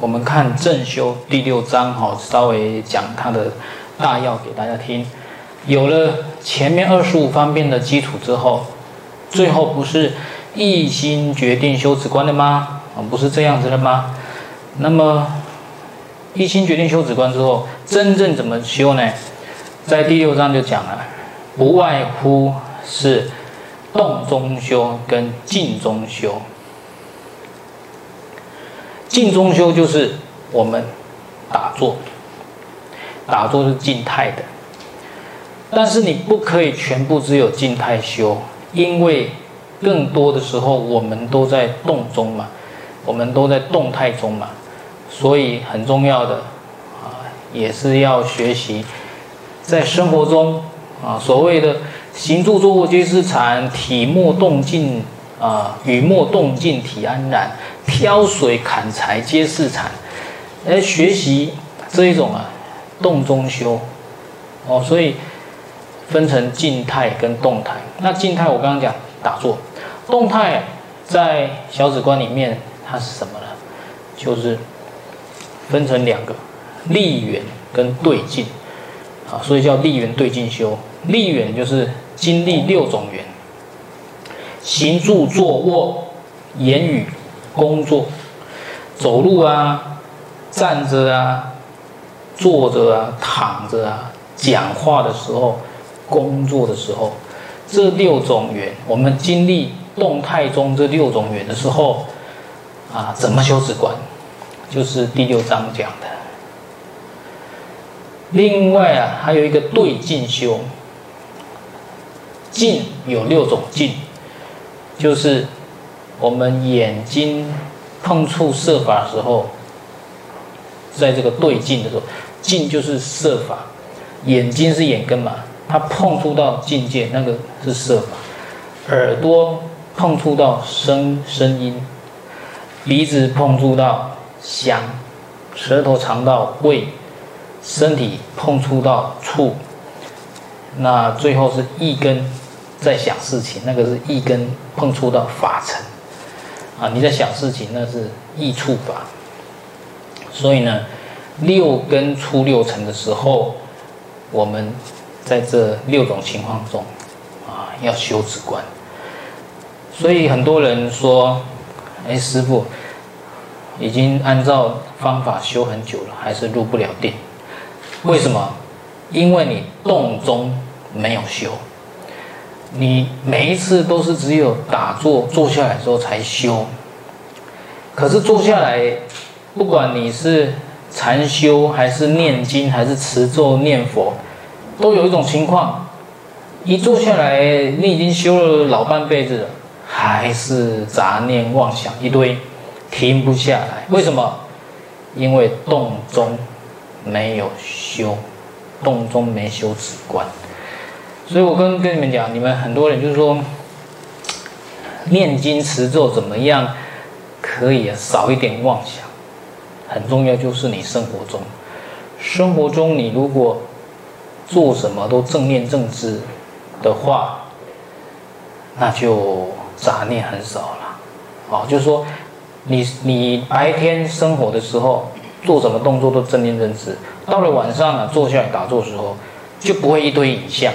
我们看正修第六章，哈，稍微讲它的大要给大家听。有了前面二十五方面的基础之后，最后不是一心决定修止观的吗？啊，不是这样子的吗？那么一心决定修止观之后，真正怎么修呢？在第六章就讲了，不外乎是动中修跟静中修。静中修就是我们打坐，打坐是静态的，但是你不可以全部只有静态修，因为更多的时候我们都在动中嘛，我们都在动态中嘛，所以很重要的啊，也是要学习在生活中啊，所谓的行住坐卧皆是禅，体默动静啊，语默动静体安然。挑水砍柴皆是禅，来学习这一种啊，动中修，哦，所以分成静态跟动态。那静态我刚刚讲打坐，动态在小止观里面它是什么呢？就是分成两个，立缘跟对境，啊，所以叫立缘对境修。立缘就是经历六种缘，行住坐卧言语。工作、走路啊，站着啊，坐着啊，躺着啊，讲话的时候，工作的时候，这六种缘，我们经历动态中这六种缘的时候，啊，怎么修止观？就是第六章讲的。另外啊，还有一个对境修，境有六种境，就是。我们眼睛碰触色法的时候，在这个对境的时候，境就是色法，眼睛是眼根嘛，它碰触到境界，那个是色法；耳朵碰触到声声音，鼻子碰触到香，舌头尝到味，身体碰触到触，那最后是一根在想事情，那个是一根碰触到法尘。啊，你在想事情，那是易触法。所以呢，六根出六尘的时候，我们在这六种情况中，啊，要修止观。所以很多人说，哎，师傅已经按照方法修很久了，还是入不了定。为什么？因为你动中没有修。你每一次都是只有打坐坐下来之后才修，可是坐下来，不管你是禅修还是念经还是持咒念佛，都有一种情况，一坐下来你已经修了老半辈子了，还是杂念妄想一堆，停不下来。为什么？因为动中没有修，动中没修止观。所以我跟跟你们讲，你们很多人就是说，念经持咒怎么样可以少一点妄想？很重要就是你生活中，生活中你如果做什么都正念正知的话，那就杂念很少了。哦，就是说你你白天生活的时候做什么动作都正念正知，到了晚上呢，坐下来打坐时候就不会一堆影像。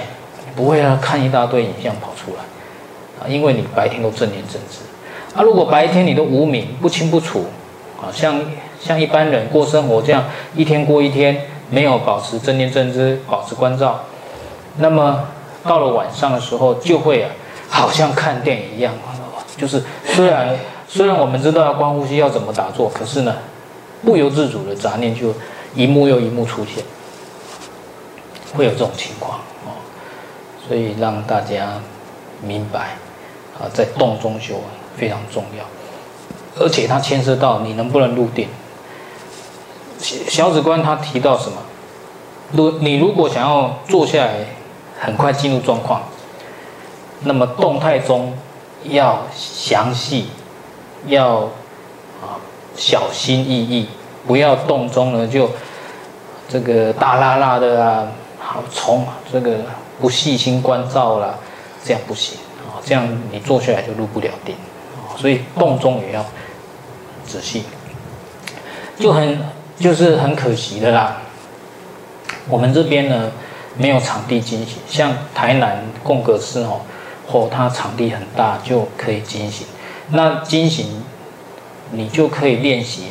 不会啊，看一大堆影像跑出来，啊，因为你白天都正念正知，啊，如果白天你都无明不清不楚，啊，像像一般人过生活这样，一天过一天，没有保持正念正知，保持关照，那么到了晚上的时候，就会啊，好像看电影一样，就是虽然虽然我们知道要观呼吸要怎么打坐，可是呢，不由自主的杂念就一幕又一幕出现，会有这种情况。所以让大家明白，啊，在动中修非常重要，而且它牵涉到你能不能入定。小止观他提到什么？如你如果想要坐下来，很快进入状况，那么动态中要详细，要啊小心翼翼，不要动中呢就这个大拉拉的啊，好从这个。不细心关照啦，这样不行啊！这样你坐下来就入不了定啊！所以动中也要仔细。就很就是很可惜的啦。我们这边呢没有场地进行，像台南贡格寺哦，哦，它场地很大，就可以进行。那进行你就可以练习，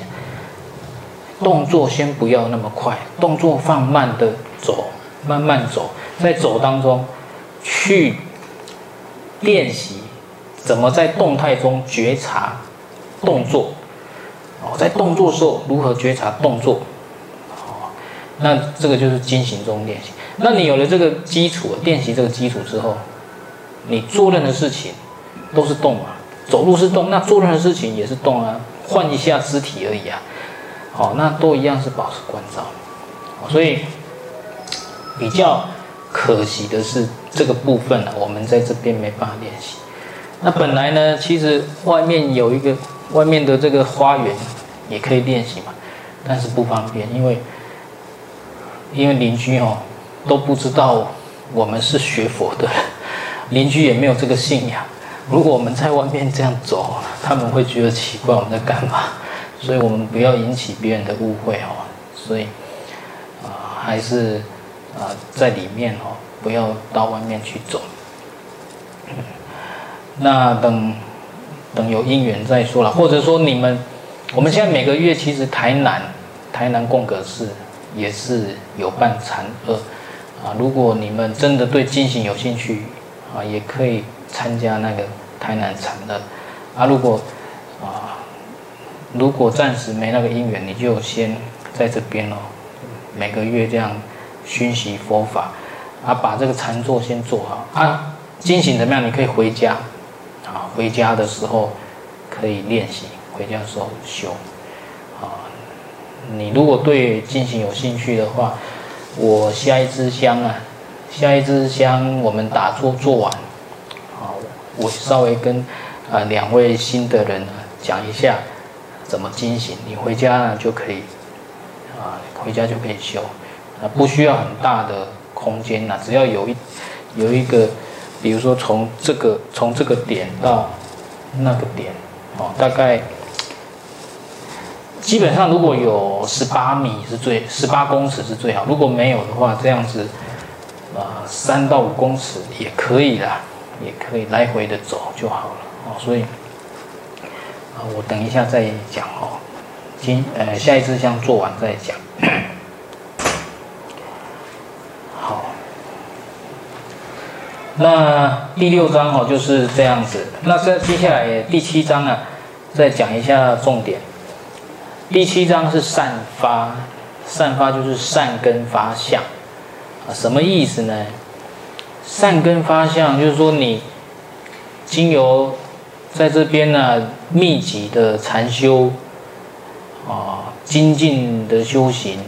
动作先不要那么快，动作放慢的走，慢慢走，在走当中去练习怎么在动态中觉察动作。哦，在动作时候如何觉察动作？哦，那这个就是进行中练习。那你有了这个基础，练习这个基础之后，你做任何事情都是动啊，走路是动，那做任何事情也是动啊，换一下肢体而已啊。好，那都一样是保持关照。所以比较可惜的是这个部分呢，我们在这边没办法练习。那本来呢，其实外面有一个。外面的这个花园也可以练习嘛，但是不方便，因为因为邻居哦都不知道我们是学佛的，邻居也没有这个信仰。如果我们在外面这样走，他们会觉得奇怪，我们在干嘛？所以我们不要引起别人的误会哦。所以啊、还是、呃、在里面哦，不要到外面去走。那等。等有因缘再说了，或者说你们，我们现在每个月其实台南台南共格寺也是有办禅二啊。如果你们真的对经行有兴趣啊，也可以参加那个台南禅二啊。如果啊，如果暂时没那个因缘，你就先在这边哦，每个月这样熏习佛法啊，把这个禅坐先做好啊。经行怎么样？你可以回家。啊，回家的时候可以练习，回家的时候修。啊，你如果对进行有兴趣的话，我下一支香啊，下一支香我们打坐做完，啊，我稍微跟啊两位新的人呢讲一下怎么经行，你回家呢就可以，啊，回家就可以修，啊，不需要很大的空间呐，只要有一有一个。比如说从这个从这个点到那个点，哦，大概基本上如果有十八米是最十八公尺是最好，如果没有的话，这样子啊三到五公尺也可以啦，也可以来回的走就好了哦。所以啊，我等一下再讲哦，今呃下一支香做完再讲。那第六章哦就是这样子。那在接下来第七章啊，再讲一下重点。第七章是善发，善发就是善根发相啊，什么意思呢？善根发相就是说你经由在这边呢、密集的禅修啊，精进的修行，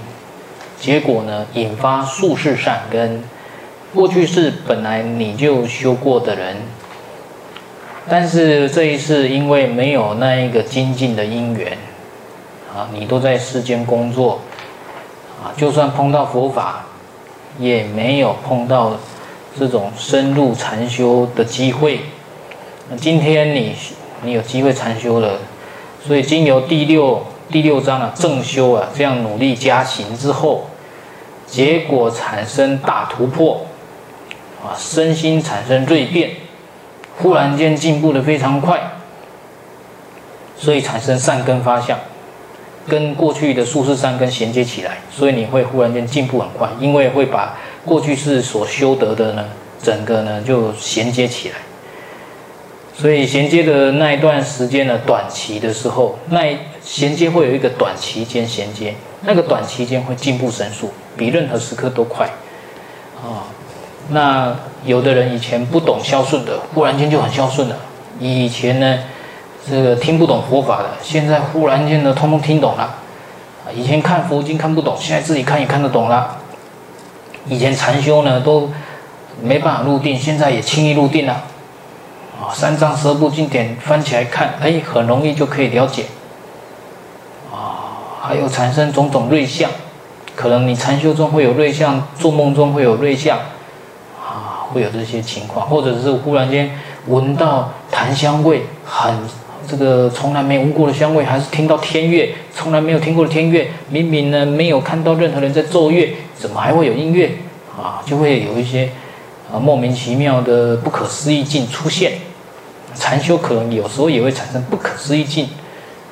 结果呢引发数世善根。过去是本来你就修过的人，但是这一世因为没有那一个精进的因缘，啊，你都在世间工作，啊，就算碰到佛法，也没有碰到这种深入禅修的机会。那今天你你有机会禅修了，所以经由第六第六章啊正修啊这样努力加行之后，结果产生大突破。啊，身心产生锐变，忽然间进步得非常快，所以产生善根发相，跟过去的数世善根衔接起来，所以你会忽然间进步很快，因为会把过去世所修得的呢，整个呢就衔接起来，所以衔接的那一段时间呢，短期的时候，那衔接会有一个短期间衔接，那个短期间会进步神速，比任何时刻都快，啊。那有的人以前不懂孝顺的，忽然间就很孝顺了。以前呢，这个听不懂佛法的，现在忽然间呢，通通听懂了。以前看佛经看不懂，现在自己看也看得懂了。以前禅修呢都没办法入定，现在也轻易入定了。啊，三藏十二部经典翻起来看，哎，很容易就可以了解。啊，还有产生种种瑞相，可能你禅修中会有瑞相，做梦中会有瑞相。会有这些情况，或者是忽然间闻到檀香味很这个从来没闻过的香味，还是听到天乐，从来没有听过的天乐，明明呢没有看到任何人在奏乐，怎么还会有音乐啊？就会有一些啊莫名其妙的不可思议境出现。禅修可能有时候也会产生不可思议境，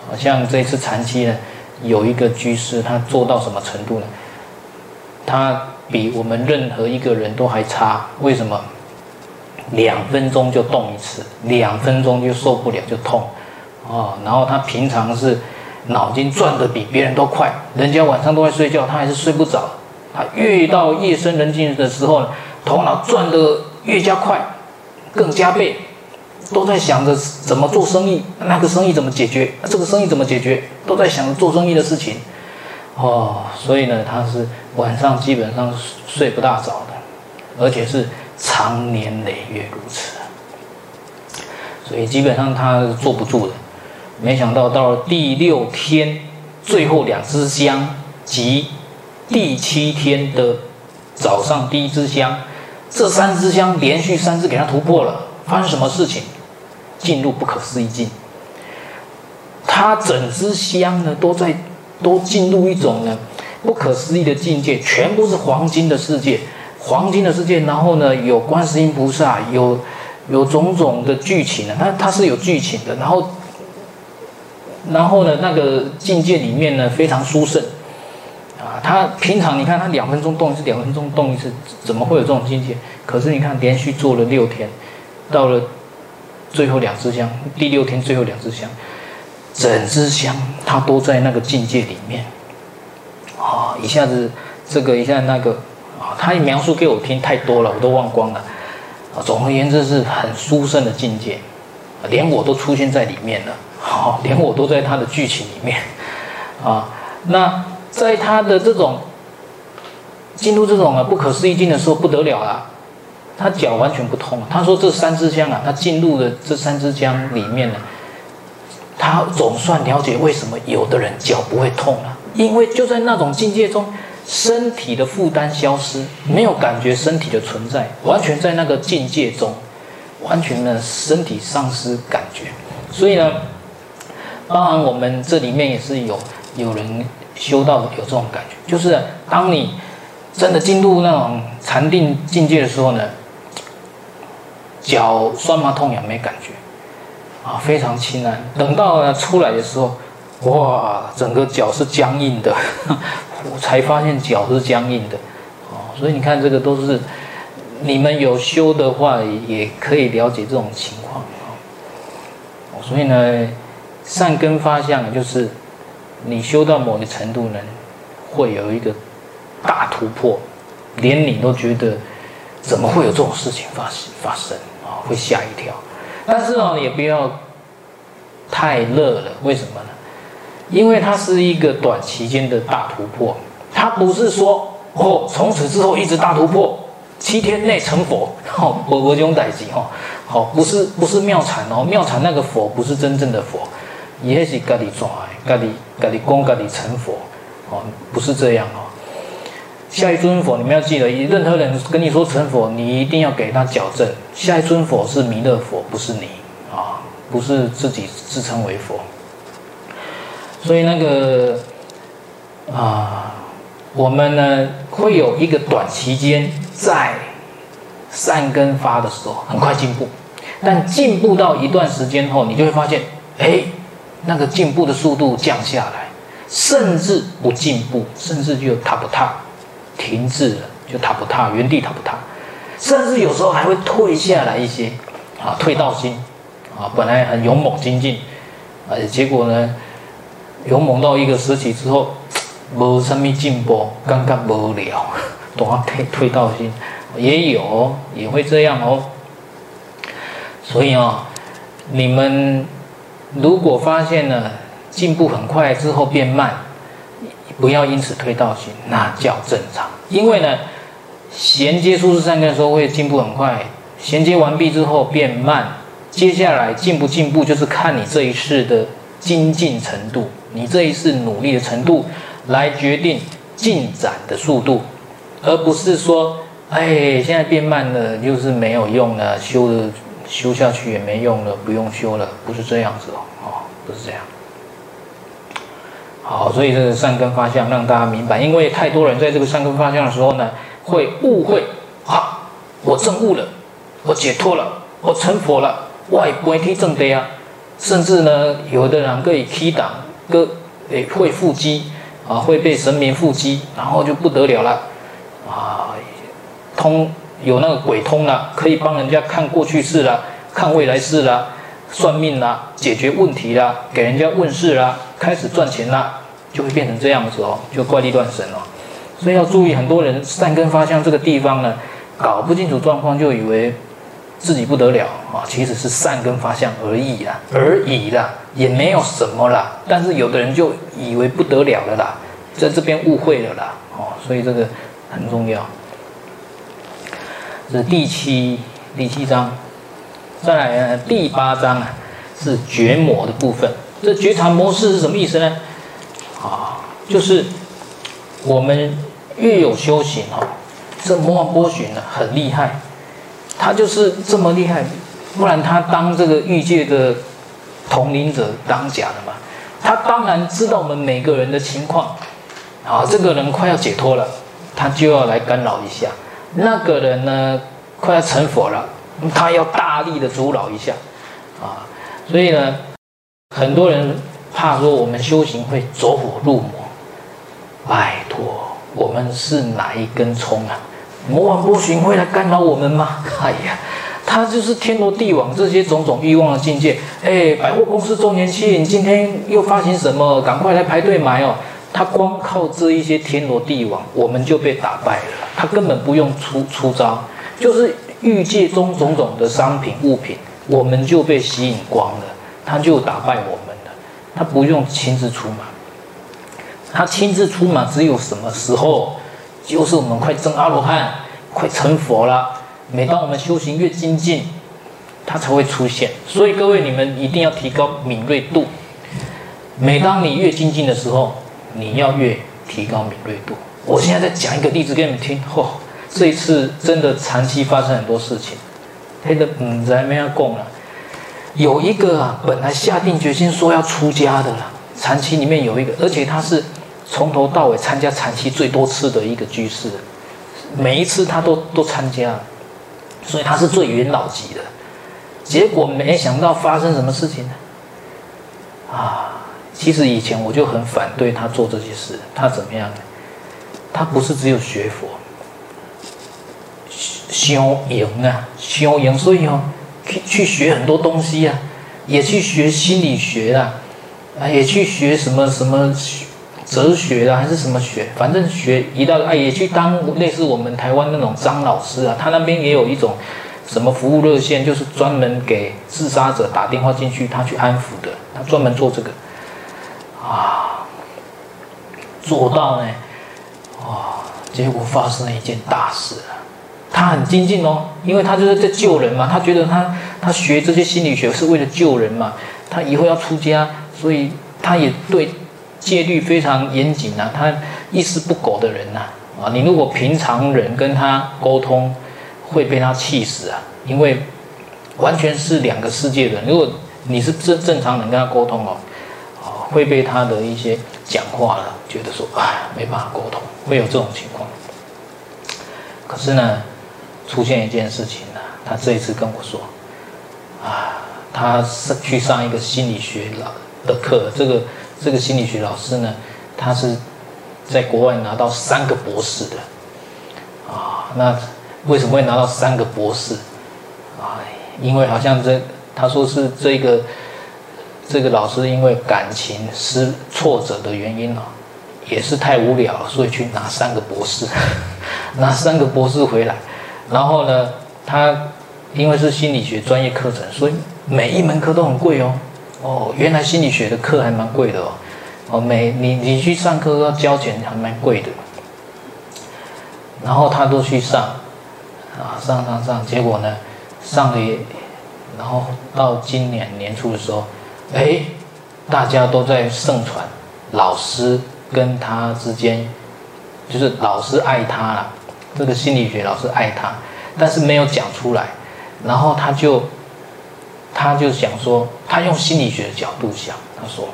好像这次禅期呢，有一个居士他做到什么程度呢？他比我们任何一个人都还差，为什么？两分钟就动一次，两分钟就受不了就痛，哦，然后他平常是脑筋转得比别人都快，人家晚上都在睡觉，他还是睡不着。他越到夜深人静的时候，头脑转得越加快，更加倍，都在想着怎么做生意，那个生意怎么解决，这个生意怎么解决，都在想着做生意的事情，哦，所以呢，他是晚上基本上睡不大着的，而且是。长年累月如此，所以基本上他是坐不住的。没想到到了第六天，最后两支香及第七天的早上第一支香，这三支香连续三支给他突破了。发生什么事情？进入不可思议境。他整支香呢，都在都进入一种呢不可思议的境界，全部是黄金的世界。黄金的世界，然后呢，有观世音菩萨，有有种种的剧情呢，它它是有剧情的，然后然后呢，那个境界里面呢非常殊胜啊。他平常你看他两分钟动一次，两分钟动一次，怎么会有这种境界？可是你看连续做了六天，到了最后两支香，第六天最后两支香，整支香他都在那个境界里面啊，一下子这个一下那个。啊，他描述给我听太多了，我都忘光了。啊，总而言之是很殊胜的境界，连我都出现在里面了。好，连我都在他的剧情里面。啊，那在他的这种进入这种啊不可思议境的时候不得了了，他脚完全不痛。他说这三支香啊，他进入了这三支香里面了，他总算了解为什么有的人脚不会痛了，因为就在那种境界中。身体的负担消失，没有感觉身体的存在，完全在那个境界中，完全的身体丧失感觉。所以呢，当然我们这里面也是有有人修到有这种感觉，就是当你真的进入那种禅定境界的时候呢，脚酸麻痛痒没感觉，啊，非常轻安。等到呢出来的时候，哇，整个脚是僵硬的。我才发现脚是僵硬的，哦，所以你看这个都是你们有修的话，也可以了解这种情况，哦，所以呢，善根发相就是你修到某个程度呢，会有一个大突破，连你都觉得怎么会有这种事情发生发生啊，会吓一跳，但是哦，也不要太热了，为什么呢？因为它是一个短期间的大突破，它不是说哦，从此之后一直大突破，七天内成佛，哦，我我用代志哦，好，不是不是妙禅哦，妙禅那个佛不是真正的佛，也是咖喱抓，咖喱咖喱功咖喱成佛，哦，不是这样哦。下一尊佛你们要记得，任何人跟你说成佛，你一定要给他矫正，下一尊佛是弥勒佛，不是你啊，不是自己自称为佛。所以那个啊，我们呢会有一个短期间在善根发的时候很快进步，但进步到一段时间后，你就会发现，哎，那个进步的速度降下来，甚至不进步，甚至就踏不踏，停滞了，就踏不踏，原地踏不踏，甚至有时候还会退下来一些，啊，退道心，啊，本来很勇猛精进，啊，结果呢？勇猛到一个时期之后，无什么进步，感觉无聊，都要退退道心，也有也会这样哦。所以啊、你们如果发现了进步很快之后变慢，不要因此退道心，那叫正常。因为呢，衔接数字善根的时候会进步很快，衔接完毕之后变慢，接下来进不进步就是看你这一世的精进程度。你这一次努力的程度，来决定进展的速度，而不是说，哎，现在变慢了，就是没有用了，修了修下去也没用了，不用修了，不是这样子哦哦。不是这样。好，所以这是善根发相让大家明白，因为太多人在这个善根发相的时候呢，会误会啊，我证悟了，我解脱了，我成佛了，我也不会提正的啊，甚至呢，有的人可以起挡，个诶会腹肌啊，会被神明腹肌，然后就不得了了啊，通有那个鬼通了，可以帮人家看过去世了，看未来世了。算命啦，解决问题啦，给人家问事啦，开始赚钱啦，就会变成这样子哦，就怪力乱神哦。所以要注意，很多人善根发相这个地方呢，搞不清楚状况，就以为自己不得了啊，其实是善根发相而已啦，而已啦，也没有什么啦。但是有的人就以为不得了了啦，在这边误会了啦，哦，所以这个很重要。这是第七第七章。再来呢，第八章啊，是觉魔的部分。这觉察模式是什么意思呢？啊，就是我们越有修行哦，这魔王波旬呢很厉害，他就是这么厉害，不然他当这个欲界的统领者当假的嘛。他当然知道我们每个人的情况，啊，这个人快要解脱了，他就要来干扰一下；那个人呢，快要成佛了。他要大力的阻扰一下，啊，所以呢，很多人怕说我们修行会走火入魔。拜托，我们是哪一根葱啊？魔王波旬会来干扰我们吗？哎呀，他就是天罗地网这些种种欲望的境界。哎，百货公司周年庆，今天又发行什么？赶快来排队买哦！他光靠这一些天罗地网，我们就被打败了。他根本不用出出招，就是。欲界中种种的商品物品，我们就被吸引光了，他就打败我们了。他不用亲自出马，他亲自出马只有什么时候？就是我们快证阿罗汉、快成佛了。每当我们修行越精进，他才会出现。所以各位，你们一定要提高敏锐度。每当你越精进的时候，你要越提高敏锐度。我现在再讲一个例子给你们听，嚯！这一次真的长期发生很多事情，黑的嗯，在没有供了。有一个啊，本来下定决心说要出家的了，长期里面有一个，而且他是从头到尾参加禅期最多次的一个居士，每一次他都都参加，所以他是最元老级的。结果没想到发生什么事情呢？啊，其实以前我就很反对他做这些事，他怎么样？他不是只有学佛。修营啊，修营，所以哦，去学很多东西啊，也去学心理学啊，啊，也去学什么什么哲学啊，还是什么学，反正学一到啊，也去当类似我们台湾那种张老师啊，他那边也有一种什么服务热线，就是专门给自杀者打电话进去，他去安抚的，他专门做这个，啊，做到呢，啊，结果发生了一件大事啊。他很精进哦，因为他就是在救人嘛。他觉得他他学这些心理学是为了救人嘛。他以后要出家，所以他也对戒律非常严谨啊。他一丝不苟的人呐啊，你如果平常人跟他沟通，会被他气死啊，因为完全是两个世界的人。如果你是正正常人跟他沟通哦，啊，会被他的一些讲话了，觉得说啊没办法沟通，会有这种情况。可是呢。出现一件事情呢，他这一次跟我说，啊，他是去上一个心理学老的课，这个这个心理学老师呢，他是在国外拿到三个博士的，啊，那为什么会拿到三个博士？啊，因为好像这他说是这个这个老师因为感情失挫折的原因啊，也是太无聊，所以去拿三个博士，拿三个博士回来。然后呢，他因为是心理学专业课程，所以每一门课都很贵哦。哦，原来心理学的课还蛮贵的哦。哦，每你你去上课要交钱，还蛮贵的。然后他都去上，啊，上上上，结果呢，上了，然后到今年年初的时候，哎，大家都在盛传，老师跟他之间，就是老师爱他了。这个心理学老师爱他，但是没有讲出来，然后他就，他就想说，他用心理学的角度想，他说，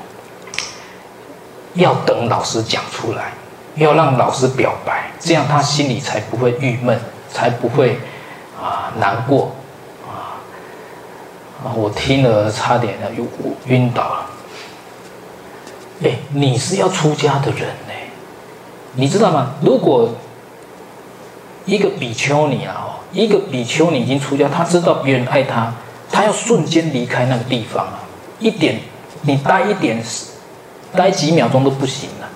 要等老师讲出来，要让老师表白，这样他心里才不会郁闷，才不会啊难过啊！我听了差点呢，又晕倒了。哎，你是要出家的人呢，你知道吗？如果一个比丘尼啊，一个比丘尼已经出家，他知道别人爱他，他要瞬间离开那个地方啊，一点你待一点，待几秒钟都不行了，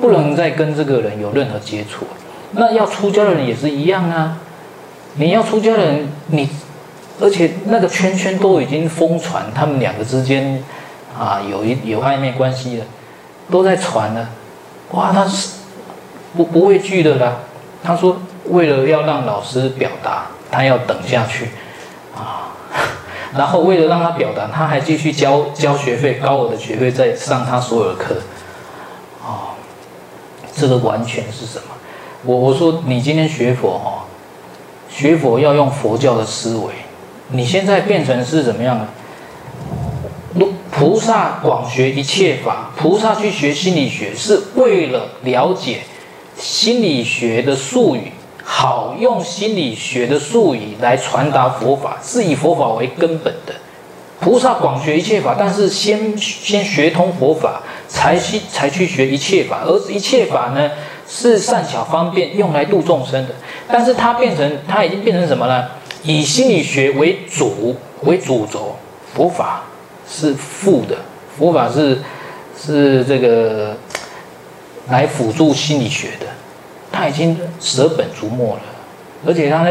不能再跟这个人有任何接触。那要出家的人也是一样啊，你要出家的人，你而且那个圈圈都已经疯传，他们两个之间啊有一有暧昧关系的，都在传了，哇，他是不不畏惧的啦。他说，为了要让老师表达，他要等下去啊，然后为了让他表达，他还继续交交学费，高额的学费在上他所有的课，啊，这个完全是什么？我我说你今天学佛哈，学佛要用佛教的思维，你现在变成是怎么样呢？菩萨广学一切法，菩萨去学心理学是为了了解。心理学的术语，好用心理学的术语来传达佛法，是以佛法为根本的。菩萨广学一切法，但是先先学通佛法，才去才去学一切法。而一切法呢，是善巧方便，用来度众生的。但是它变成，它已经变成什么呢？以心理学为主为主轴，佛法是副的，佛法是是这个。来辅助心理学的，他已经舍本逐末了，而且他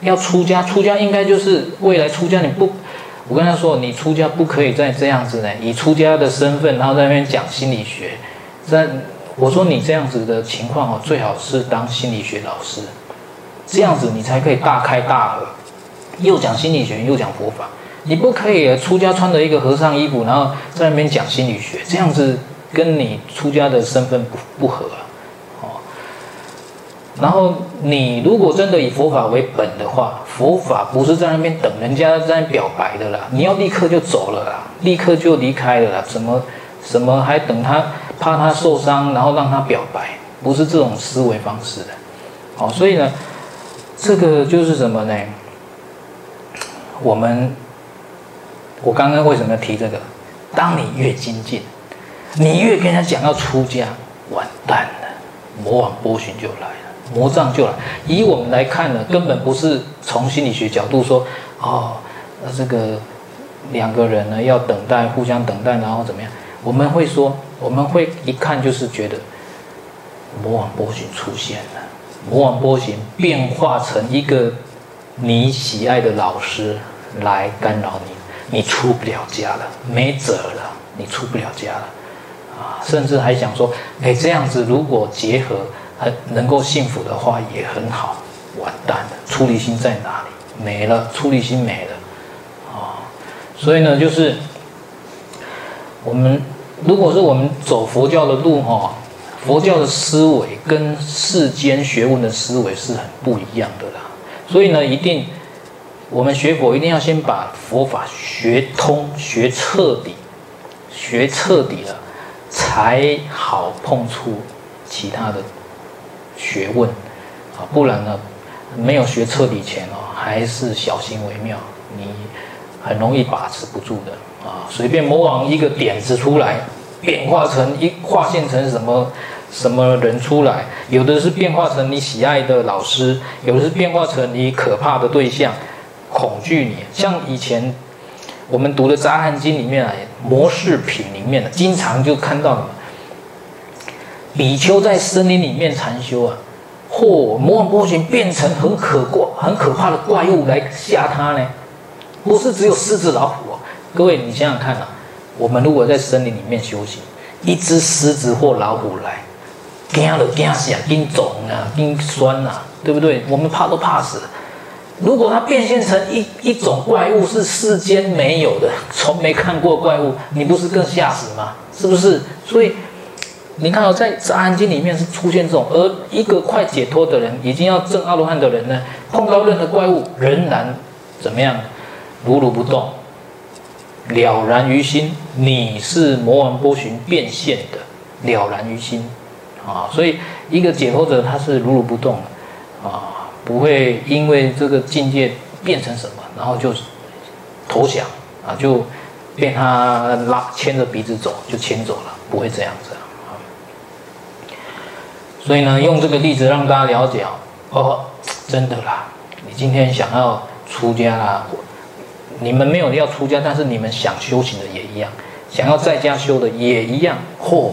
要出家，出家应该就是未来出家。你不，我跟他说，你出家不可以再这样子呢，以出家的身份，然后在那边讲心理学。在我说你这样子的情况哦，最好是当心理学老师，这样子你才可以大开大合，又讲心理学又讲佛法。你不可以出家穿着一个和尚衣服，然后在那边讲心理学，这样子。跟你出家的身份不不合，然后你如果真的以佛法为本的话，佛法不是在那边等人家在那表白的啦，你要立刻就走了啦，立刻就离开了啦，怎么什么还等他怕他受伤，然后让他表白，不是这种思维方式的，哦，所以呢，这个就是什么呢？我们我刚刚为什么要提这个？当你越精进。你越跟他讲要出家，完蛋了，魔王波旬就来，魔障就来。以我们来看呢，根本不是从心理学角度说，哦，这个两个人呢要等待，互相等待，然后怎么样？我们会说，我们会一看就是觉得魔王波旬出现了，魔王波旬变化成一个你喜爱的老师来干扰你，你出不了家了，没辙了，你出不了家了。甚至还想说，哎，这样子如果结合，很能够幸福的话也很好。完蛋了，出离心在哪里？没了，出离心没了。啊、所以呢，就是我们如果是我们走佛教的路，哈、哦，佛教的思维跟世间学问的思维是很不一样的啦。所以呢，一定我们学佛一定要先把佛法学通、学彻底、学彻底了。才好碰触其他的学问啊，不然呢，没有学彻底前哦，还是小心为妙。你很容易把持不住的啊，随便魔王一个点子出来，变化成一化现成什么什么人出来，有的是变化成你喜爱的老师，有的是变化成你可怕的对象，恐惧你。像以前。我们读的《杂含经》里面啊，《摩识品》里面经常就看到比丘在森林里面禅修啊，嚯，魔王波旬变成很可怪、很可怕的怪物来吓他呢。不是只有狮子、老虎啊，各位你想想看啊，我们如果在森林里面修行，一只狮子或老虎来，惊了惊死啊，惊肿啊，惊酸啊，对不对？我们怕都怕死。如果它变现成一一种怪物，是世间没有的，从没看过怪物，你不是更吓死吗？是不是？所以你看到在《杂含经》里面是出现这种，而一个快解脱的人，已经要证阿罗汉的人呢，碰到任何怪物仍然怎么样，如如不动，了然于心，你是魔王波旬变现的了然于心。啊，所以一个解脱者他是如如不动的啊，不会因为这个境界变成什么，然后就投降啊，就被他拉牵着鼻子走就牵走了，不会这样子。所以呢，用这个例子让大家了解哦，真的啦，你今天想要出家啦。你们没有要出家，但是你们想修行的也一样，想要在家修的也一样。嚯、哦，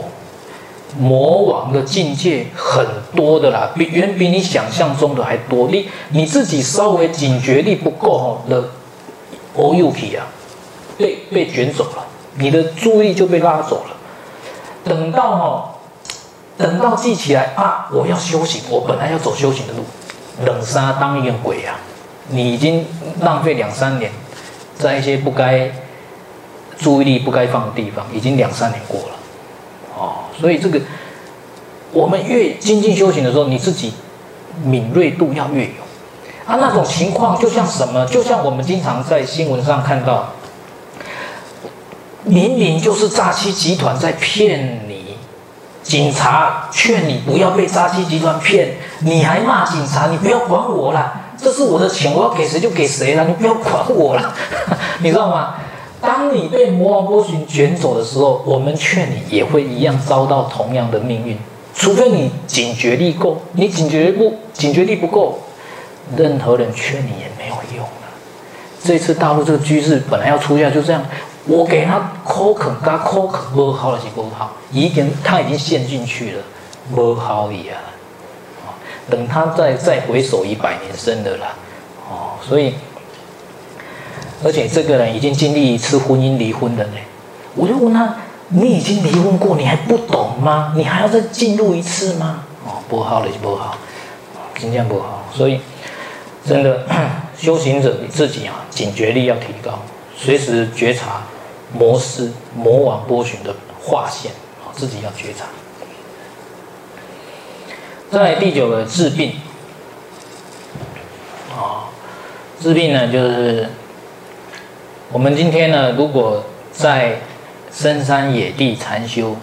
魔王的境界很多的啦，比远比你想象中的还多。你你自己稍微警觉力不够哈的，O U K 啊，被被卷走了，你的注意力就被拉走了。等到哈，等到记起来啊，我要修行，我本来要走修行的路，冷沙当一个鬼啊，你已经浪费两三年。在一些不该注意力不该放的地方，已经两三年过了，哦，所以这个我们越精进修行的时候，你自己敏锐度要越有啊。那种情况就像什么？就像我们经常在新闻上看到，明明就是诈欺集团在骗，警察劝你不要被诈欺集团骗，你还骂警察，你不要管我啦。这是我的钱，我要给谁就给谁了，你不要管我了，你知道吗？当你被魔王波旬卷走的时候，我们劝你也会一样遭到同样的命运，除非你警觉力够，你警觉不警觉力不够，任何人劝你也没有用了。这次大陆这个局势本来要出家，就这样，我给他口肯，他口肯，不好了，是不好，已经他已经陷进去了，不好呀。等他再再回首，已百年生的了，哦，所以，而且这个人已经经历一次婚姻离婚的呢。我就问他：你已经离婚过，你还不懂吗？你还要再进入一次吗？哦，不好了，不好，今天不好。所以，真的 修行者你自己啊，警觉力要提高，随时觉察魔师、魔王波旬的划线，啊，自己要觉察。在第九个治病，啊，治病呢，就是我们今天呢，如果在深山野地禅修，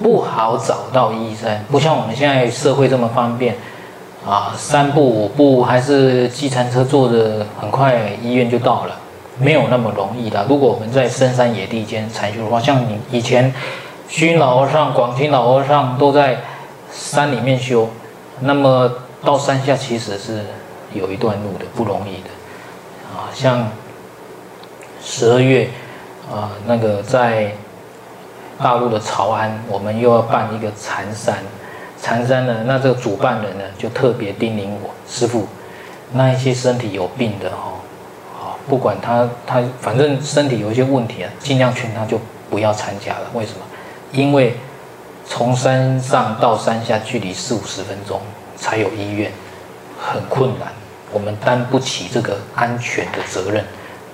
不好找到医生，不像我们现在社会这么方便，啊，三步五步还是计程车坐着，很快医院就到了，没有那么容易的。如果我们在深山野地间禅修的话，像你以前虚云老和尚、广钦老和尚都在。山里面修，那么到山下其实是有一段路的，不容易的，啊，像十二月，啊，那个在大陆的潮安，我们又要办一个禅山，禅山呢，那这个主办人呢就特别叮咛我师父，那一些身体有病的哈，不管他他反正身体有一些问题啊，尽量劝他就不要参加了。为什么？因为。从山上到山下距离四五十分钟才有医院，很困难，我们担不起这个安全的责任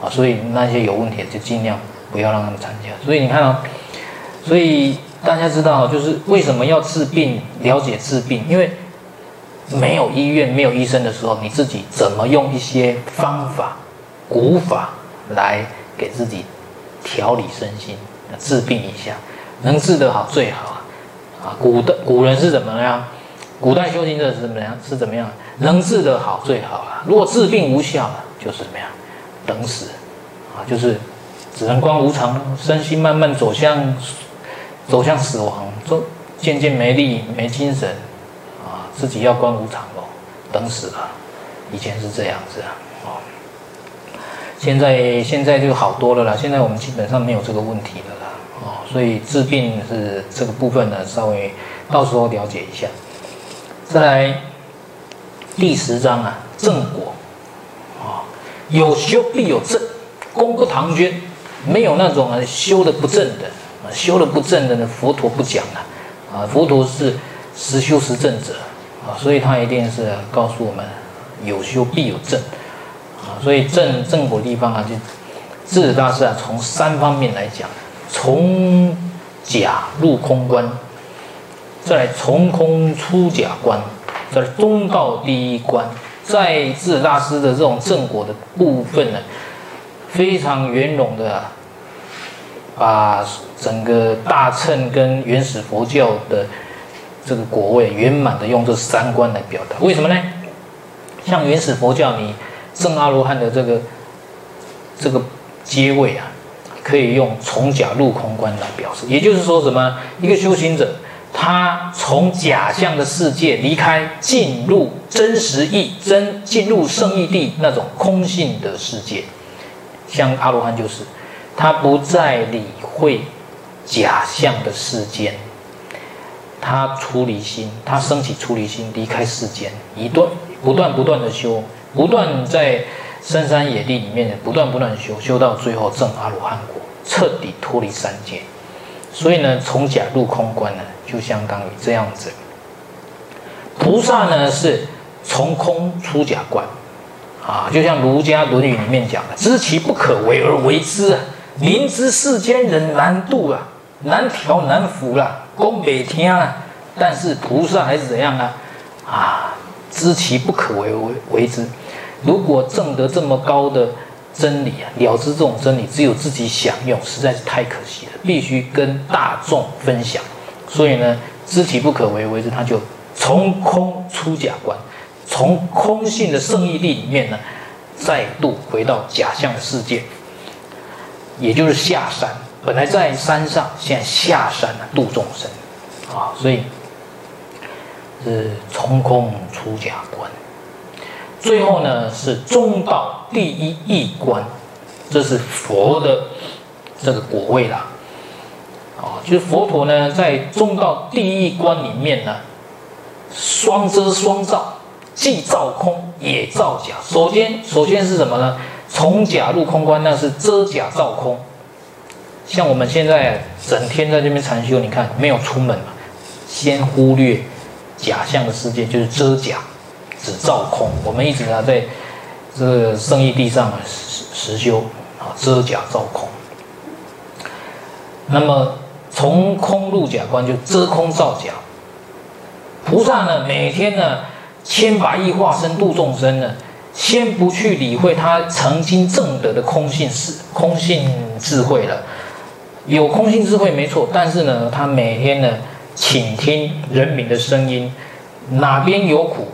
啊，所以那些有问题的就尽量不要让他们参加。所以你看啊，所以大家知道，就是为什么要治病，了解治病，因为没有医院、没有医生的时候，你自己怎么用一些方法、古法来给自己调理身心，治病一下，能治得好最好。啊，古的古人是怎么样？古代修行者是怎么样？是怎么样？能治得好最好啊！如果治病无效，就是怎么样？等死，啊，就是只能观无常，身心慢慢走向走向死亡，就渐渐没力、没精神，啊，自己要观无常喽，等死了。以前是这样子啊，哦，现在现在就好多了啦。现在我们基本上没有这个问题了。所以治病是这个部分呢，稍微到时候了解一下。再来第十章啊，正果啊，有修必有正，功不唐捐，没有那种啊修的不正的啊，修的不正的呢，佛陀不讲了啊，佛陀是实修实证者啊，所以他一定是告诉我们有修必有正，所以正正果地方啊，就智者大师啊，从三方面来讲。从假入空观，再来从空出假观，在中道第一观，在智大师的这种正果的部分呢，非常圆融的把整个大乘跟原始佛教的这个果位圆满的用这三观来表达。为什么呢？像原始佛教，你证阿罗汉的这个这个阶位啊，可以用从假入空观来表示。也就是说，什么？一个修行者。他从假象的世界离开，进入真实义真，进入圣义地那种空性的世界。像阿罗汉就是，他不再理会假象的世间，他出离心，他升起出离心，离开世间，一段不断不断的修，不断在深山野地里面不断不断修，修到最后证阿罗汉果，彻底脱离三界。所以呢，从假入空观呢，就相当于这样子。菩萨呢是从空出假观，啊，就像儒家《论语》里面讲的“知其不可为而为之啊，明知世间人难度啊，难调难服啦，讲袂听啊。”但是菩萨还是怎样啊？啊，知其不可为为为之。如果证得这么高的。真理啊，了知这种真理，只有自己享用，实在是太可惜了。必须跟大众分享。所以呢，知其不可为为之，他就从空出假观，从空性的圣义地里面呢，再度回到假象的世界，也就是下山。本来在山上，现在下山了，度众生啊。所以是从空出假观。最后呢，是中道第一义观，这是佛的这个果位啦。啊，就是佛陀呢，在中道第一义观里面呢，双遮双照，既照空也照假。首先，首先是什么呢？从假入空观，那是遮假照空。像我们现在整天在这边禅修，你看没有出门嘛，先忽略假象的世界，就是遮假。只照空，我们一直呢在这个圣义地上实实修啊，遮假照空。那么从空入假观，就遮空照假。菩萨呢，每天呢千百亿化身度众生呢，先不去理会他曾经证得的空性是空性智慧了，有空性智慧没错，但是呢，他每天呢倾听人民的声音，哪边有苦。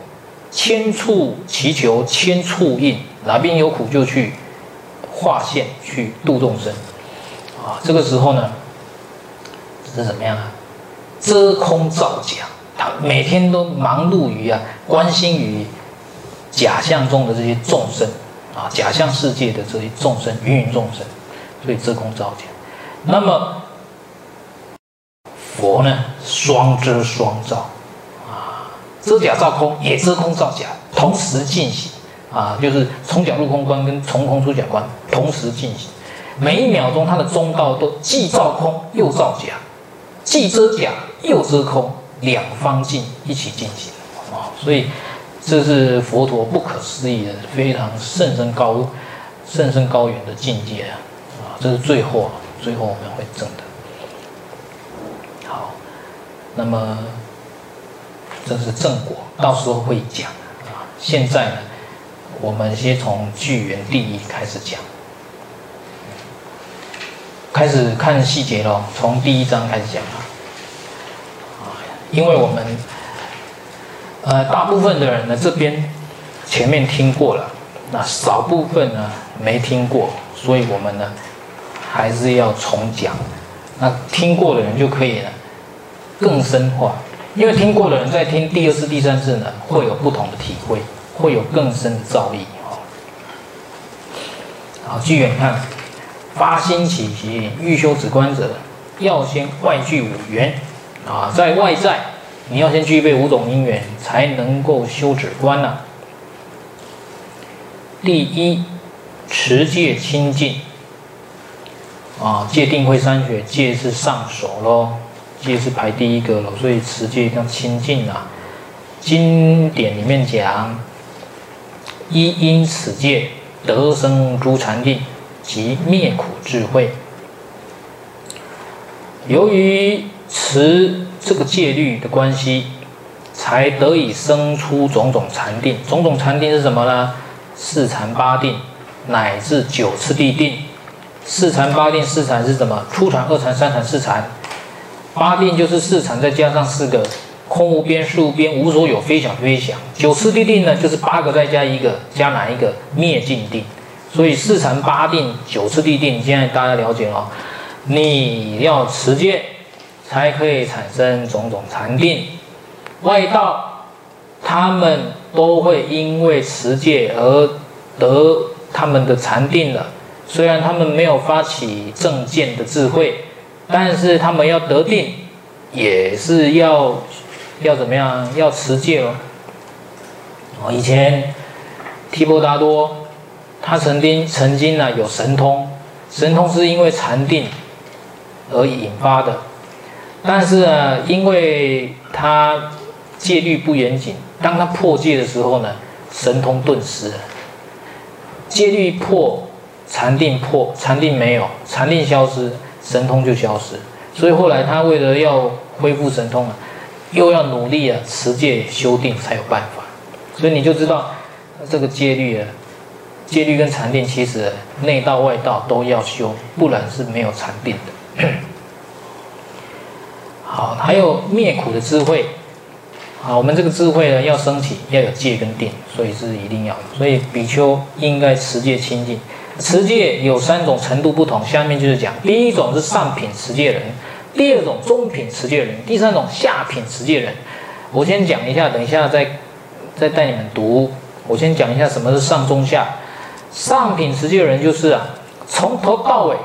千处祈求，千处应，哪边有苦就去化现，去度众生，啊，这个时候呢是怎么样啊？遮空造假，他每天都忙碌于啊，关心于假象中的这些众生啊，假象世界的这些众生，芸芸众生，所以遮空造假。那么佛呢，双遮双造。遮假照空，也遮空照假，同时进行啊，就是从假入空观跟从空出假观同时进行。每一秒钟，它的中道都既照空又照假，既遮假又遮空，两方进一起进行啊。所以这是佛陀不可思议的、非常甚深高、甚深高远的境界啊！啊，这是最后啊，最后我们会证的。好，那么。这是正果，到时候会讲啊。现在呢，我们先从具缘第一开始讲，开始看细节喽。从第一章开始讲啊。因为我们呃大部分的人呢，这边前面听过了，那少部分呢没听过，所以我们呢还是要重讲。那听过的人就可以了更深化。因为听过的人在听第二次、第三次呢，会有不同的体会，会有更深的造诣。好，具缘看，发心起行欲修止观者，要先外具五缘啊，在外在你要先具备五种因缘，才能够修止观呐。第一，持戒清净啊，戒定慧三学，戒是上首喽。戒是排第一个了，所以持戒要清净啊。经典里面讲，一因此戒得生诸禅定及灭苦智慧。由于持这个戒律的关系，才得以生出种种禅定。种种禅定是什么呢？四禅八定乃至九次第定。四禅八定，四禅是什么？初禅、二禅、三禅、四禅。八定就是四禅再加上四个空无边、识无边、无所有、非想非想。九次第定呢，就是八个再加一个，加哪一个？灭尽定。所以四禅八定、九次第定，现在大家了解了。你要持戒，才可以产生种种禅定。外道他们都会因为持戒而得他们的禅定了。虽然他们没有发起正见的智慧，但是他们要得定，也是要要怎么样？要持戒哦。哦，以前提婆达多他曾经曾经呢有神通，神通是因为禅定而引发的，但是呢，因为他戒律不严谨，当他破戒的时候呢，神通顿失，戒律破。禅定破，禅定没有，禅定消失，神通就消失。所以后来他为了要恢复神通啊，又要努力啊，持戒修定才有办法。所以你就知道这个戒律啊，戒律跟禅定其实内道外道都要修，不然是没有禅定的。好，还有灭苦的智慧。好，我们这个智慧呢要升起，要有戒跟定，所以是一定要的。所以比丘应该持戒清净。持戒有三种程度不同，下面就是讲，第一种是上品持戒人，第二种中品持戒人，第三种下品持戒人。我先讲一下，等一下再再带你们读。我先讲一下什么是上中下。上品持戒人就是啊，从头到尾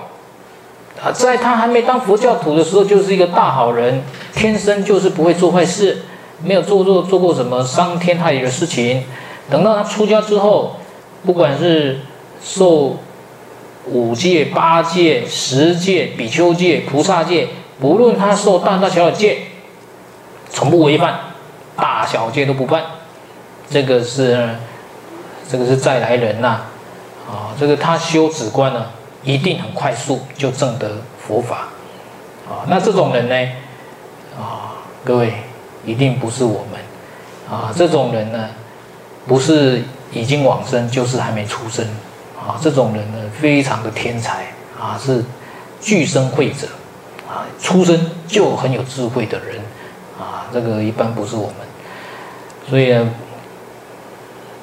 啊，在他还没当佛教徒的时候，就是一个大好人，天生就是不会做坏事，没有做做做过什么伤天害理的事情。等到他出家之后，不管是受五戒、八戒、十戒、比丘戒、菩萨戒，不论他受大大小小戒，从不违犯，大小戒都不犯。这个是，这个是再来人呐，啊，这个他修止观呢，一定很快速就证得佛法，啊，那这种人呢，啊，各位一定不是我们，啊，这种人呢，不是已经往生，就是还没出生。啊，这种人呢，非常的天才啊，是具生慧者啊，出生就很有智慧的人啊，这个一般不是我们，所以呢，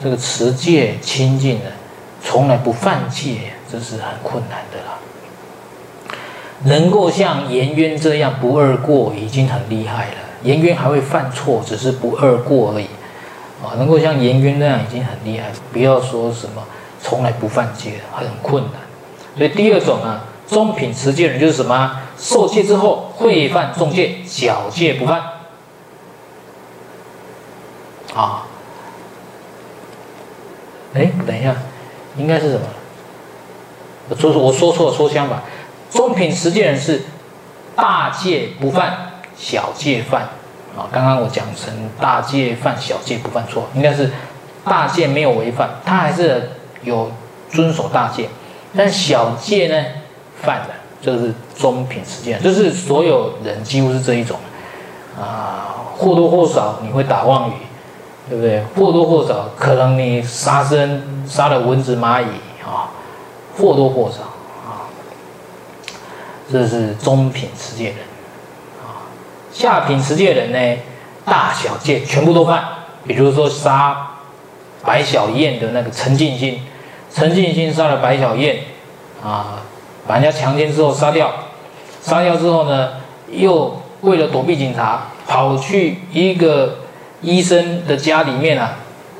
这个持戒清净呢，从来不犯戒，这是很困难的啦。能够像颜渊这样不二过，已经很厉害了。颜渊还会犯错，只是不二过而已啊。能够像颜渊那样，已经很厉害，不要说什么。从来不犯戒，很困难。所以第二种呢，中品持戒人就是什么？受戒之后会犯重戒，小戒不犯。啊，哎，等一下，应该是什么？我说我说错了，说相反。中品持戒人是大戒不犯，小戒犯。啊，刚刚我讲成大戒犯，小戒不犯，错，应该是大戒没有违犯，他还是。有遵守大戒，但小戒呢犯了，就是中品持戒，就是所有人几乎是这一种，啊，或多或少你会打妄语，对不对？或多或少可能你杀生杀了蚊子蚂蚁啊，或多或少啊，这是中品持戒人，啊，下品持戒人呢，大小戒全部都犯，比如说杀白晓燕的那个陈进心。陈进兴杀了白小燕，啊，把人家强奸之后杀掉，杀掉之后呢，又为了躲避警察，跑去一个医生的家里面啊，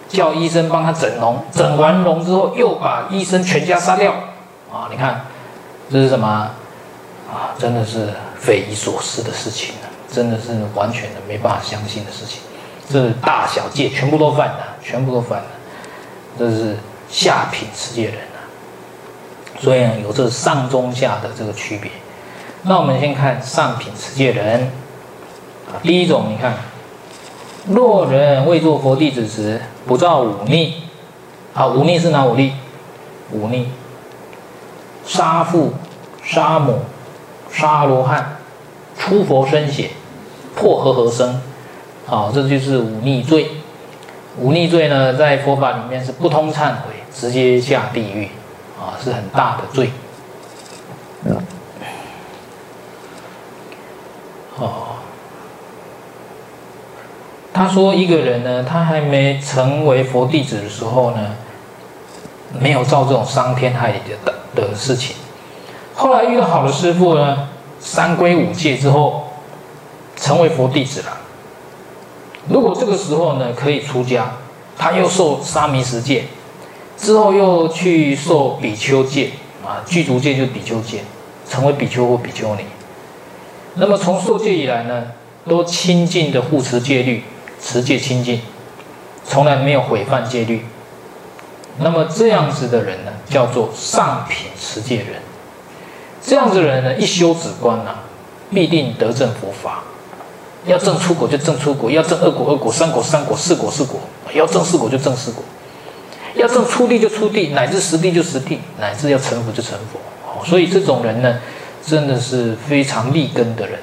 叫医生帮他整容，整完容之后又把医生全家杀掉，啊，你看这是什么？啊，真的是匪夷所思的事情啊，真的是完全的没办法相信的事情，这是大小戒全部都犯了，全部都犯了，这是。下品持戒人啊，所以，有这上中下的这个区别。那我们先看上品持戒人，第一种，你看，若人未作佛弟子时，不造五逆，啊，五逆是哪五逆？五逆，杀父、杀母、杀罗汉、出佛身血、破和合僧，啊，这就是五逆罪。五逆罪呢，在佛法里面是不通忏悔。直接下地狱，啊，是很大的罪。哦，他说一个人呢，他还没成为佛弟子的时候呢，没有造这种伤天害理的的事情。后来遇到好的师傅呢，三归五戒之后，成为佛弟子了。如果这个时候呢，可以出家，他又受沙弥十戒，之后又去受比丘戒啊，具足戒就是比丘戒，成为比丘或比丘尼。那么从受戒以来呢，都清净的护持戒律，持戒清净，从来没有毁犯戒律。那么这样子的人呢，叫做上品持戒人。这样子的人呢，一修止观呢，必定得证佛法。要证出果就证出果，要证二果二果，三果三果，四果四果，要证四果就证四果。要证出地就出地，乃至实地就实地，乃至要成佛就成佛。所以这种人呢，真的是非常立根的人。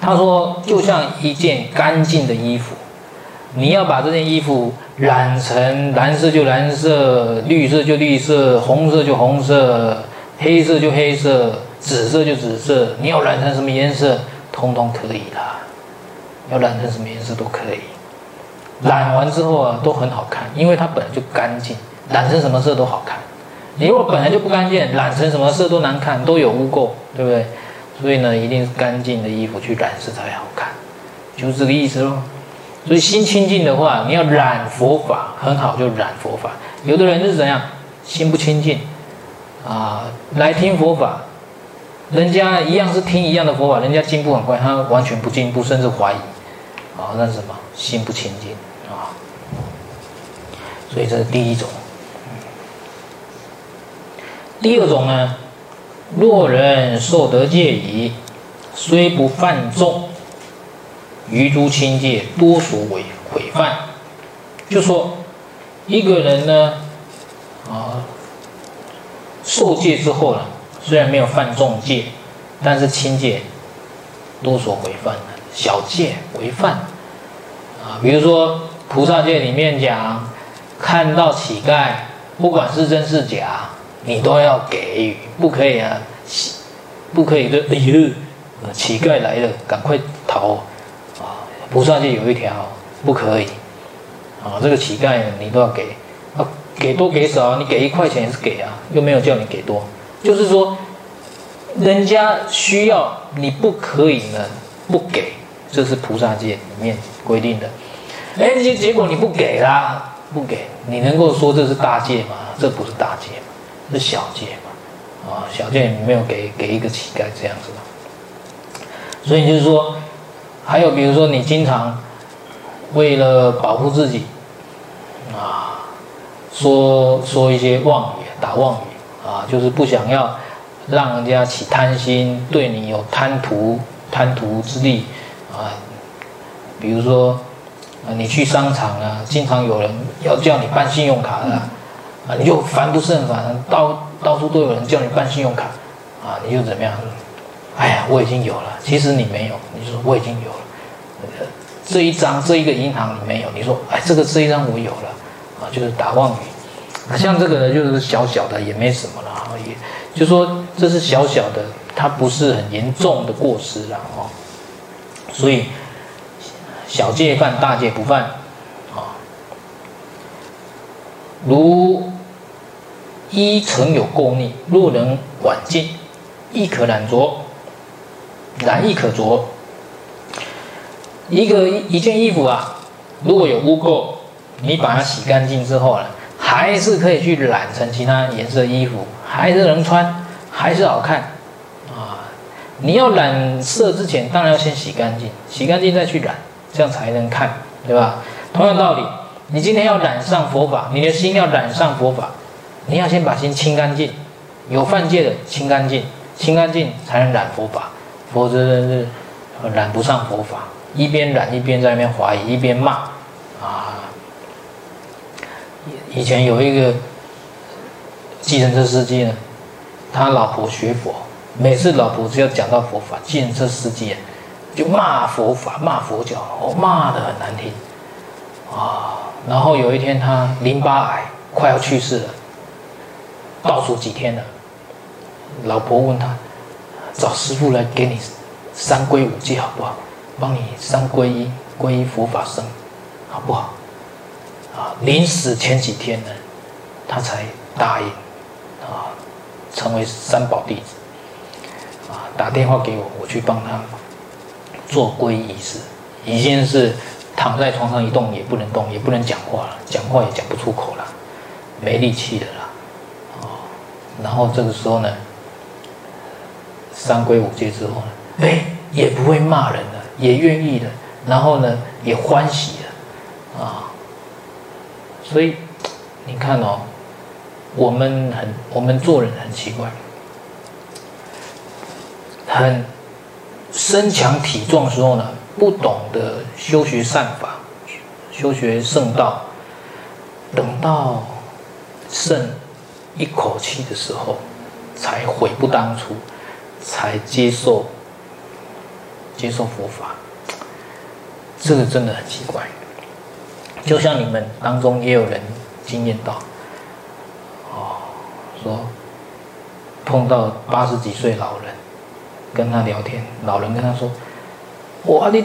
他说，就像一件干净的衣服，你要把这件衣服染成蓝色就蓝色，绿色就绿色，红色就红色，黑色就黑色，紫色就紫色，你要染成什么颜色，通通可以啦。要染成什么颜色都可以，染完之后啊，都很好看，因为它本来就干净，染成什么色都好看。你如果本来就不干净，染成什么色都难看，都有污垢，对不对？所以呢，一定是干净的衣服去染色才好看，就是这个意思喽。所以心清净的话，你要染佛法很好，就染佛法。有的人是怎样，心不清净啊，来听佛法，人家一样是听一样的佛法，人家进步很快，他完全不进步，甚至怀疑啊，那是什么？心不清净啊。所以这是第一种。第二种呢，若人受得戒已，虽不犯众，余诸轻戒多所违毁犯。就说一个人呢，啊，受戒之后呢，虽然没有犯众戒，但是轻戒多所违犯，小戒违犯啊，比如说菩萨戒里面讲，看到乞丐，不管是真是假。你都要给予，不可以啊，不可以就哎呦，乞丐来了，赶快逃啊！菩萨戒有一条，不可以啊，这个乞丐你都要给啊，给多给少，你给一块钱也是给啊，又没有叫你给多，就是说，人家需要你不可以呢，不给，这是菩萨戒里面规定的。哎，结结果你不给啦，不给，你能够说这是大戒吗？这不是大戒。是小戒嘛，啊，小戒没有给给一个乞丐这样子的，所以就是说，还有比如说你经常为了保护自己，啊，说说一些妄语，打妄语，啊，就是不想要让人家起贪心，对你有贪图贪图之利，啊，比如说啊，你去商场啊，经常有人要叫你办信用卡的。啊，你就烦不胜烦，到到处都有人叫你办信用卡，啊，你就怎么样？哎呀，我已经有了。其实你没有，你说我已经有了。这一张这一个银行你没有，你说哎，这个这一张我有了，啊，就是打妄语。像这个呢，就是小小的也没什么了，也就说这是小小的，它不是很严重的过失了哦。所以小戒犯，大戒不犯。如衣曾有垢腻，若能挽净，亦可染着，染亦可着。一个一件衣服啊，如果有污垢，你把它洗干净之后呢，还是可以去染成其他颜色衣服，还是能穿，还是好看啊。你要染色之前，当然要先洗干净，洗干净再去染，这样才能看，对吧？同样道理。你今天要染上佛法，你的心要染上佛法，你要先把心清干净，有犯戒的清干净，清干净才能染佛法，否则是染不上佛法。一边染一边在那边怀疑，一边骂，啊！以前有一个计程车司机呢，他老婆学佛，每次老婆只要讲到佛法，计程车司机就骂佛法，骂佛教，骂得很难听，啊！然后有一天，他淋巴癌快要去世了，倒数几天了。老婆问他，找师傅来给你三皈五戒好不好？帮你三皈依，皈依佛法僧，好不好？啊，临死前几天呢，他才答应，啊，成为三宝弟子，啊，打电话给我，我去帮他做皈依仪式，已经是躺在床上一动也不能动，也不能讲话了，讲话也讲不出口了，没力气了啦，啊，然后这个时候呢，三归五戒之后呢，哎，也不会骂人了，也愿意了，然后呢，也欢喜了，啊。所以，你看哦，我们很，我们做人很奇怪，很身强体壮的时候呢，不懂得修学善法，修学圣道，等到剩一口气的时候，才悔不当初，才接受接受佛法，这个真的很奇怪。就像你们当中也有人经验到，哦，说碰到八十几岁老人，跟他聊天，老人跟他说：“哇，你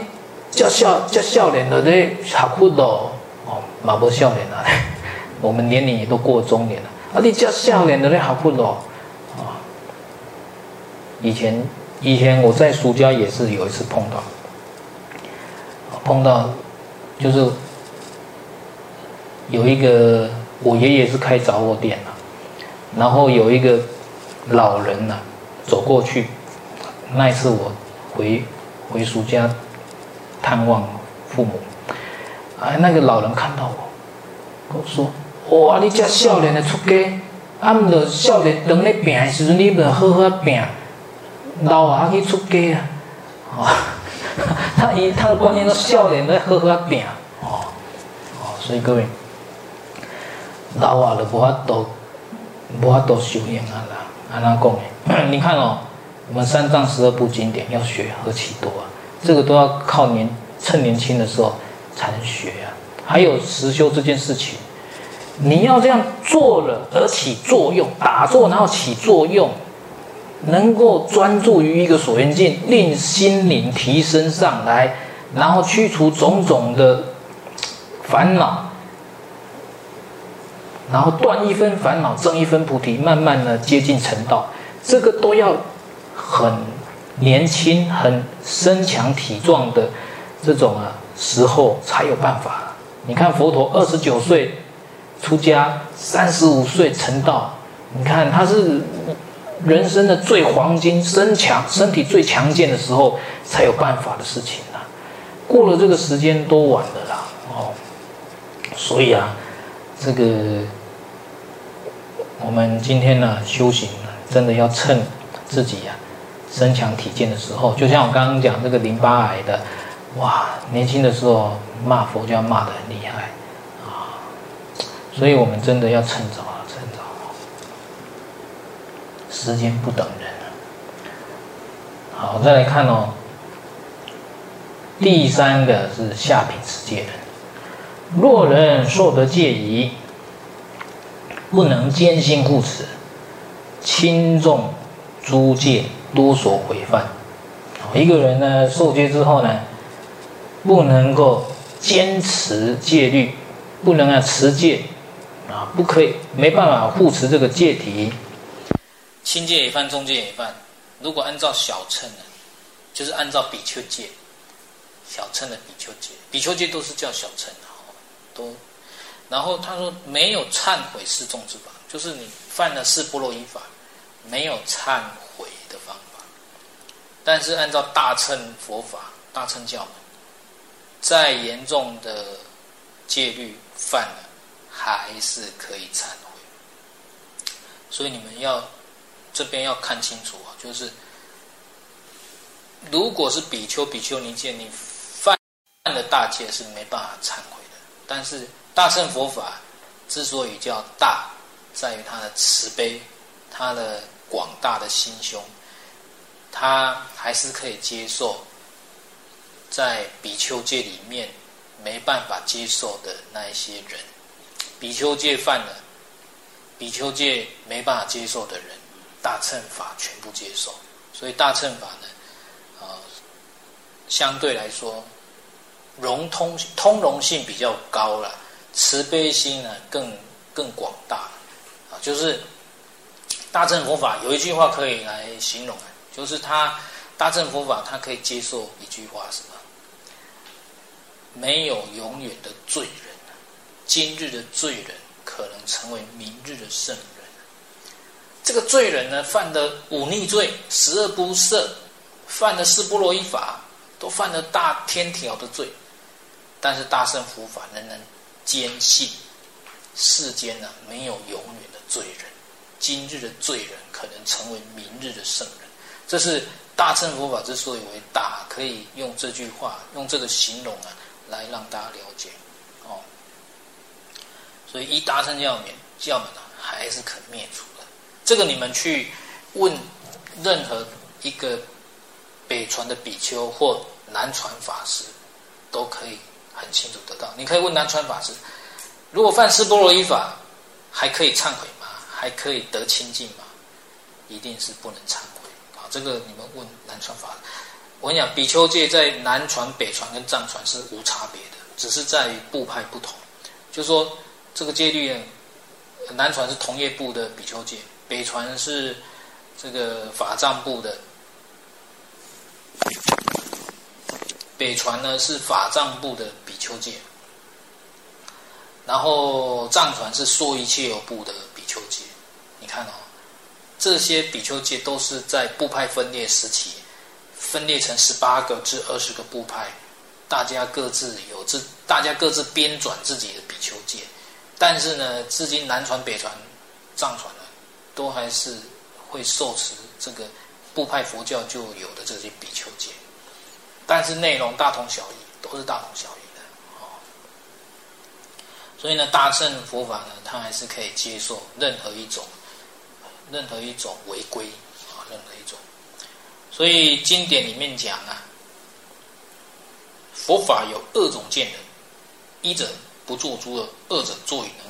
叫笑叫笑脸的咧，好酷哦，哦，马博笑脸啊，我们年龄也都过中年了，啊，你叫笑脸的咧，好酷哦，啊，以前以前我在暑假也是有一次碰到，碰到就是。”有一个我爷爷是开杂货店的，然后有一个老人呢走过去，那一次我回回叔家探望父母，哎，那个老人看到我，跟我说：“哇，你这少年的出家，啊，唔着少年当咧病的时阵，你唔着好好病，老啊去出家啊！” 啊，他以他的观念说，少年在好好病，哦哦，所以各位。老啊，都无法度，无法度修行啊啦！安怎讲呢？你看哦，我们三藏十二部经典要学何其多啊！这个都要靠年趁年轻的时候才能学啊。还有实修这件事情，你要这样做了而起作用，打坐然后起作用，能够专注于一个所缘境，令心灵提升上来，然后驱除种种的烦恼。然后断一分烦恼，增一分菩提，慢慢的接近成道，这个都要很年轻、很身强体壮的这种啊时候才有办法。你看佛陀二十九岁出家，三十五岁成道，你看他是人生的最黄金、身强、身体最强健的时候才有办法的事情啊。过了这个时间都晚了啦，哦，所以啊。这个我们今天呢修行呢，真的要趁自己呀、啊、身强体健的时候，就像我刚刚讲这个淋巴癌的，哇，年轻的时候骂佛教骂得很厉害啊，所以我们真的要趁早啊，趁早，时间不等人。好，再来看哦，第三个是下品持戒人。若人受得戒仪，不能坚心护持，轻重诸戒多所毁犯。一个人呢受戒之后呢，不能够坚持戒律，不能啊持戒啊，不可以，没办法护持这个戒体。轻戒也犯，重戒也犯。如果按照小乘呢，就是按照比丘戒，小乘的比丘戒，比丘戒都是叫小乘。都，然后他说没有忏悔四重之法，就是你犯了四波罗夷法，没有忏悔的方。但是按照大乘佛法、大乘教门，再严重的戒律犯了，还是可以忏悔。所以你们要这边要看清楚啊，就是如果是比丘、比丘尼戒，你犯犯了大戒是没办法忏悔的。但是大乘佛法之所以叫大，在于它的慈悲，它的广大的心胸，他还是可以接受在比丘戒里面没办法接受的那一些人。比丘戒犯了，比丘戒没办法接受的人，大乘法全部接受。所以大乘法呢，啊、相对来说，融通通融性比较高了，慈悲心呢更更广大啊。就是大乘佛法有一句话可以来形容，就是他大乘佛法他可以接受一句话什么？没有永远的罪人，今日的罪人可能成为明日的圣人。这个罪人呢，犯的忤逆罪，十恶不赦，犯了四波罗夷法，都犯了大天条的罪。但是大乘佛法仍然坚信，世间呢没有永远的罪人，今日的罪人可能成为明日的圣人。这是大乘佛法之所以为大，可以用这句话，用这个形容啊，来让大家了解哦。所以一大乘教门，教门呢还是可灭除的。这个你们去问任何一个北传的比丘或南传法师，都可以很清楚得到。你可以问南传法师，如果犯斯波罗夷法，还可以忏悔吗？还可以得清净吗？一定是不能忏。这个你们问南传法。我跟你讲，比丘戒在南传、北传跟藏传是无差别的，只是在于部派不同。就是说，这个戒律，南传是同业部的比丘戒。北传是这个法藏部的，北传呢是法藏部的比丘戒，然后藏传是说一切有部的比丘戒。你看哦，这些比丘戒都是在部派分裂时期，分裂成十八个至二十个部派，大家各自有自，大家各自编纂自己的比丘戒。但是呢，至今南传、北传、藏传呢。都还是会受持这个部派佛教就有的这些比丘戒，但是内容大同小异，都是大同小异的哦。所以呢，大乘佛法呢，它还是可以接受任何一种，任何一种违规啊，任何一种。所以经典里面讲啊，佛法有二种见人，一者不作诸恶，二者作与能。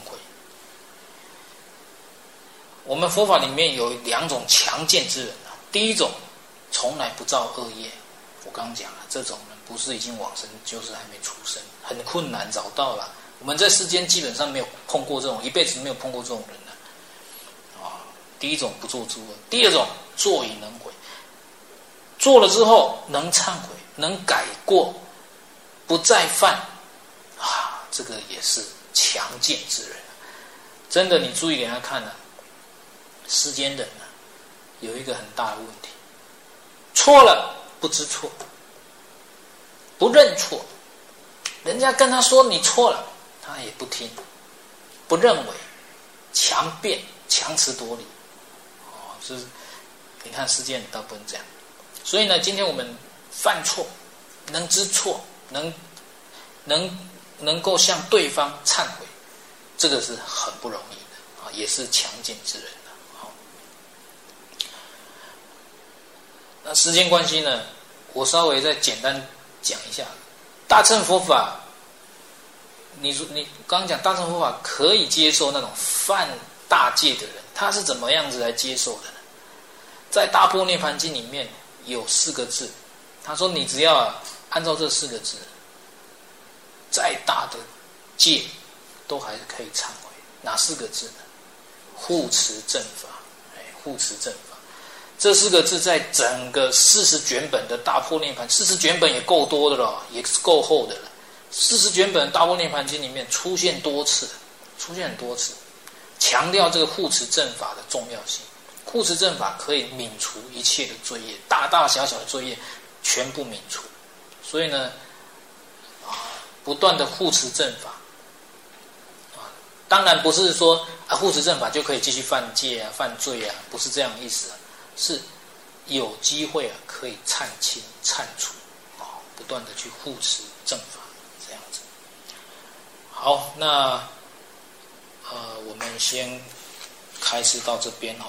我们佛法里面有两种强见之人啊，第一种从来不造恶业，我刚讲了，这种人不是已经往生，就是还没出生，很困难找到了。我们在世间基本上没有碰过这种，一辈子没有碰过这种人。第一种不做诸恶，第二种做以能悔，做了之后能忏悔，能改过，不再犯，啊，这个也是强健之人。真的，你注意给他看呢。世间人呢，有一个很大的问题，错了不知错，不认错，人家跟他说你错了，他也不听，不认为，强辩，强词夺理，是，你看世间倒不能这样，所以呢，今天我们犯错，能知错，能，能，能够向对方忏悔，这个是很不容易的啊，也是强健之人的。好。那时间关系呢，我稍微再简单讲一下，大乘佛法。你说你刚讲大乘佛法可以接受那种犯大戒的人，他是怎么样子来接受的？在《大破涅槃经》里面有四个字，他说你只要按照这四个字，再大的戒都还是可以忏悔。哪四个字呢？护持正法，哎，护持正法。这四个字在整个四十卷本的大破涅槃，四十卷本也够多的了，也是够厚的了。四十卷本大破涅槃经里面出现多次，出现很多次，强调这个护持正法的重要性。护持正法可以泯除一切的罪业，大大小小的罪业全部泯除。所以呢，啊，不断的护持正法，啊，当然不是说啊护持正法就可以继续犯戒啊、犯罪啊，不是这样的意思啊。是有机会啊，可以忏清、忏除，啊，不断的去护持正法，这样子。好，那呃，我们先开始到这边哦。